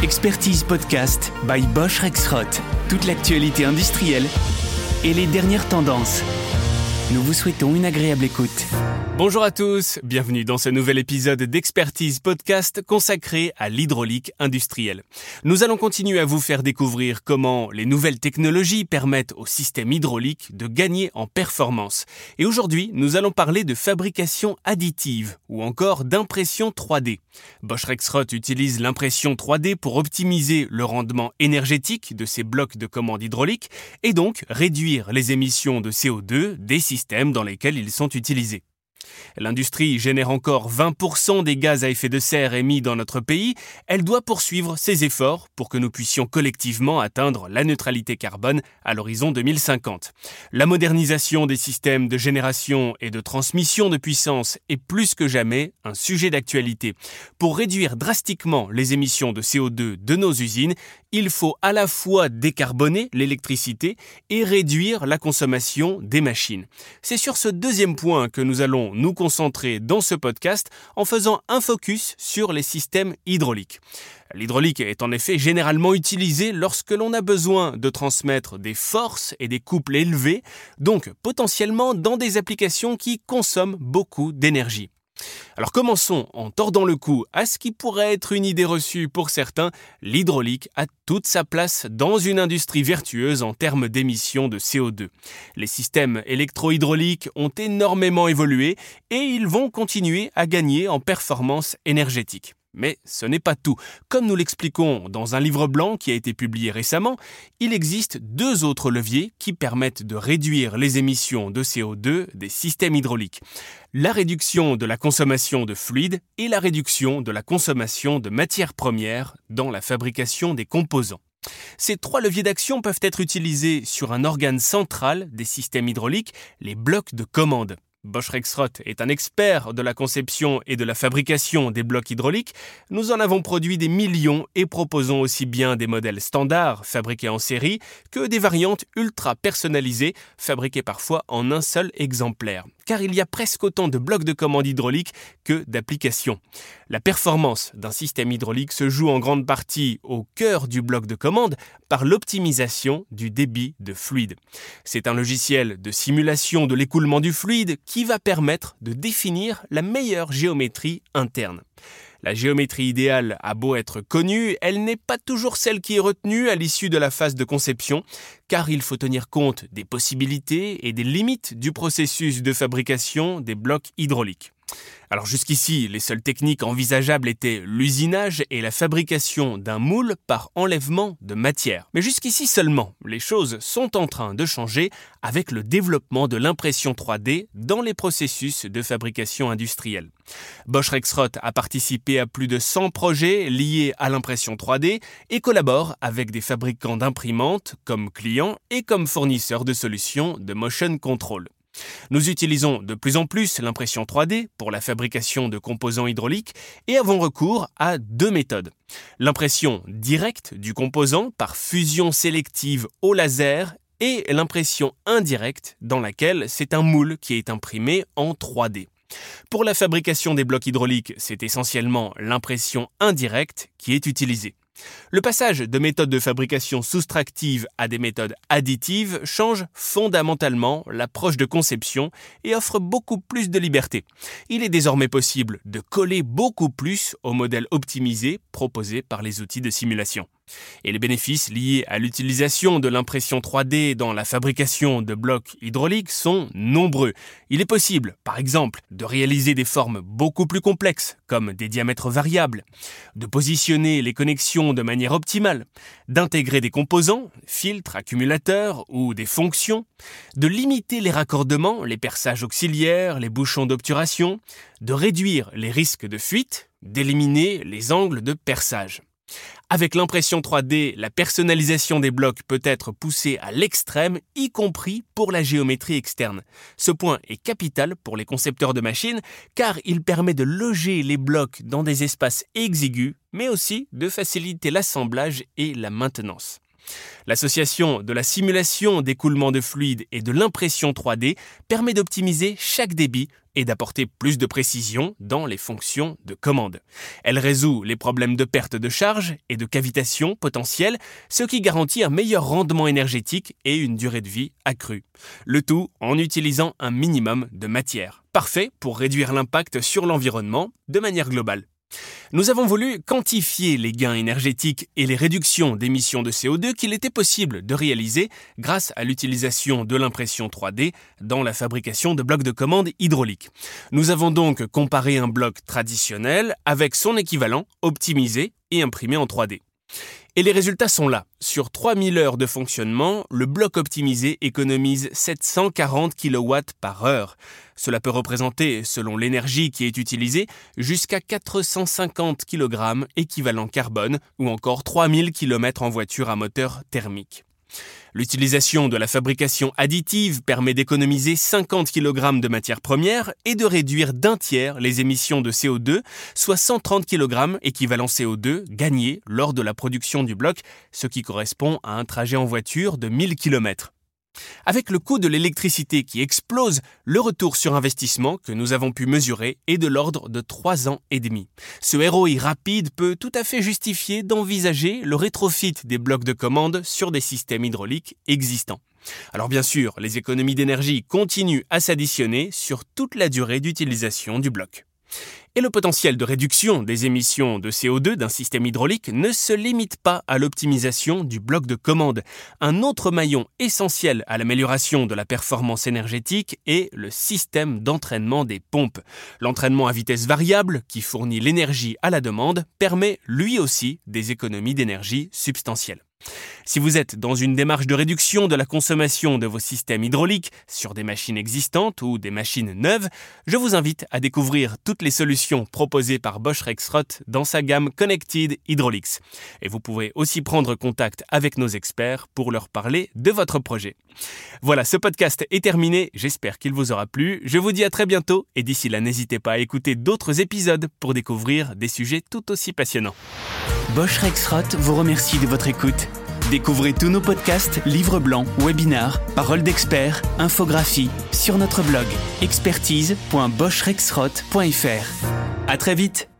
Expertise Podcast by Bosch Rexroth. Toute l'actualité industrielle et les dernières tendances. Nous vous souhaitons une agréable écoute. Bonjour à tous, bienvenue dans ce nouvel épisode d'Expertise Podcast consacré à l'hydraulique industrielle. Nous allons continuer à vous faire découvrir comment les nouvelles technologies permettent au système hydraulique de gagner en performance. Et aujourd'hui, nous allons parler de fabrication additive ou encore d'impression 3D. Bosch Rexroth utilise l'impression 3D pour optimiser le rendement énergétique de ses blocs de commande hydraulique et donc réduire les émissions de CO2 des systèmes dans lesquels ils sont utilisés. L'industrie génère encore 20% des gaz à effet de serre émis dans notre pays. Elle doit poursuivre ses efforts pour que nous puissions collectivement atteindre la neutralité carbone à l'horizon 2050. La modernisation des systèmes de génération et de transmission de puissance est plus que jamais un sujet d'actualité. Pour réduire drastiquement les émissions de CO2 de nos usines, il faut à la fois décarboner l'électricité et réduire la consommation des machines. C'est sur ce deuxième point que nous allons nous concentrer dans ce podcast en faisant un focus sur les systèmes hydrauliques. L'hydraulique est en effet généralement utilisée lorsque l'on a besoin de transmettre des forces et des couples élevés, donc potentiellement dans des applications qui consomment beaucoup d'énergie. Alors commençons en tordant le cou à ce qui pourrait être une idée reçue pour certains, l'hydraulique a toute sa place dans une industrie vertueuse en termes d'émissions de CO2. Les systèmes électro-hydrauliques ont énormément évolué et ils vont continuer à gagner en performance énergétique. Mais ce n'est pas tout. Comme nous l'expliquons dans un livre blanc qui a été publié récemment, il existe deux autres leviers qui permettent de réduire les émissions de CO2 des systèmes hydrauliques. La réduction de la consommation de fluides et la réduction de la consommation de matières premières dans la fabrication des composants. Ces trois leviers d'action peuvent être utilisés sur un organe central des systèmes hydrauliques, les blocs de commande. Bosch Rexroth est un expert de la conception et de la fabrication des blocs hydrauliques. Nous en avons produit des millions et proposons aussi bien des modèles standards fabriqués en série que des variantes ultra personnalisées fabriquées parfois en un seul exemplaire car il y a presque autant de blocs de commande hydraulique que d'applications. La performance d'un système hydraulique se joue en grande partie au cœur du bloc de commande par l'optimisation du débit de fluide. C'est un logiciel de simulation de l'écoulement du fluide qui va permettre de définir la meilleure géométrie interne. La géométrie idéale a beau être connue, elle n'est pas toujours celle qui est retenue à l'issue de la phase de conception, car il faut tenir compte des possibilités et des limites du processus de fabrication des blocs hydrauliques. Alors jusqu'ici, les seules techniques envisageables étaient l'usinage et la fabrication d'un moule par enlèvement de matière. Mais jusqu'ici seulement, les choses sont en train de changer avec le développement de l'impression 3D dans les processus de fabrication industrielle. Bosch Rexroth a participé à plus de 100 projets liés à l'impression 3D et collabore avec des fabricants d'imprimantes comme clients et comme fournisseurs de solutions de motion control. Nous utilisons de plus en plus l'impression 3D pour la fabrication de composants hydrauliques et avons recours à deux méthodes. L'impression directe du composant par fusion sélective au laser et l'impression indirecte dans laquelle c'est un moule qui est imprimé en 3D. Pour la fabrication des blocs hydrauliques, c'est essentiellement l'impression indirecte qui est utilisée. Le passage de méthodes de fabrication soustractives à des méthodes additives change fondamentalement l'approche de conception et offre beaucoup plus de liberté. Il est désormais possible de coller beaucoup plus au modèle optimisé proposé par les outils de simulation. Et les bénéfices liés à l'utilisation de l'impression 3D dans la fabrication de blocs hydrauliques sont nombreux. Il est possible, par exemple, de réaliser des formes beaucoup plus complexes, comme des diamètres variables, de positionner les connexions de manière optimale, d'intégrer des composants, filtres, accumulateurs ou des fonctions, de limiter les raccordements, les perçages auxiliaires, les bouchons d'obturation, de réduire les risques de fuite, d'éliminer les angles de perçage. Avec l'impression 3D, la personnalisation des blocs peut être poussée à l'extrême, y compris pour la géométrie externe. Ce point est capital pour les concepteurs de machines car il permet de loger les blocs dans des espaces exigus, mais aussi de faciliter l'assemblage et la maintenance. L'association de la simulation d'écoulement de fluide et de l'impression 3D permet d'optimiser chaque débit et d'apporter plus de précision dans les fonctions de commande. Elle résout les problèmes de perte de charge et de cavitation potentielle, ce qui garantit un meilleur rendement énergétique et une durée de vie accrue. Le tout en utilisant un minimum de matière. Parfait pour réduire l'impact sur l'environnement de manière globale. Nous avons voulu quantifier les gains énergétiques et les réductions d'émissions de CO2 qu'il était possible de réaliser grâce à l'utilisation de l'impression 3D dans la fabrication de blocs de commande hydrauliques. Nous avons donc comparé un bloc traditionnel avec son équivalent optimisé et imprimé en 3D. Et les résultats sont là. Sur 3000 heures de fonctionnement, le bloc optimisé économise 740 kW par heure. Cela peut représenter, selon l'énergie qui est utilisée, jusqu'à 450 kg équivalent carbone ou encore 3000 km en voiture à moteur thermique. L'utilisation de la fabrication additive permet d'économiser 50 kg de matières premières et de réduire d'un tiers les émissions de CO2, soit 130 kg équivalent CO2 gagnés lors de la production du bloc, ce qui correspond à un trajet en voiture de 1000 km. Avec le coût de l'électricité qui explose, le retour sur investissement que nous avons pu mesurer est de l'ordre de 3 ans et demi. Ce ROI rapide peut tout à fait justifier d'envisager le rétrofit des blocs de commande sur des systèmes hydrauliques existants. Alors bien sûr, les économies d'énergie continuent à s'additionner sur toute la durée d'utilisation du bloc. Et le potentiel de réduction des émissions de CO2 d'un système hydraulique ne se limite pas à l'optimisation du bloc de commande. Un autre maillon essentiel à l'amélioration de la performance énergétique est le système d'entraînement des pompes. L'entraînement à vitesse variable, qui fournit l'énergie à la demande, permet lui aussi des économies d'énergie substantielles. Si vous êtes dans une démarche de réduction de la consommation de vos systèmes hydrauliques sur des machines existantes ou des machines neuves, je vous invite à découvrir toutes les solutions proposées par Bosch Rexroth dans sa gamme Connected Hydraulics. Et vous pouvez aussi prendre contact avec nos experts pour leur parler de votre projet. Voilà, ce podcast est terminé, j'espère qu'il vous aura plu. Je vous dis à très bientôt et d'ici là n'hésitez pas à écouter d'autres épisodes pour découvrir des sujets tout aussi passionnants. Bosch Rexroth vous remercie de votre écoute. Découvrez tous nos podcasts, livres blancs, webinars, paroles d'experts, infographies sur notre blog expertise.boschrexroth.fr. À très vite!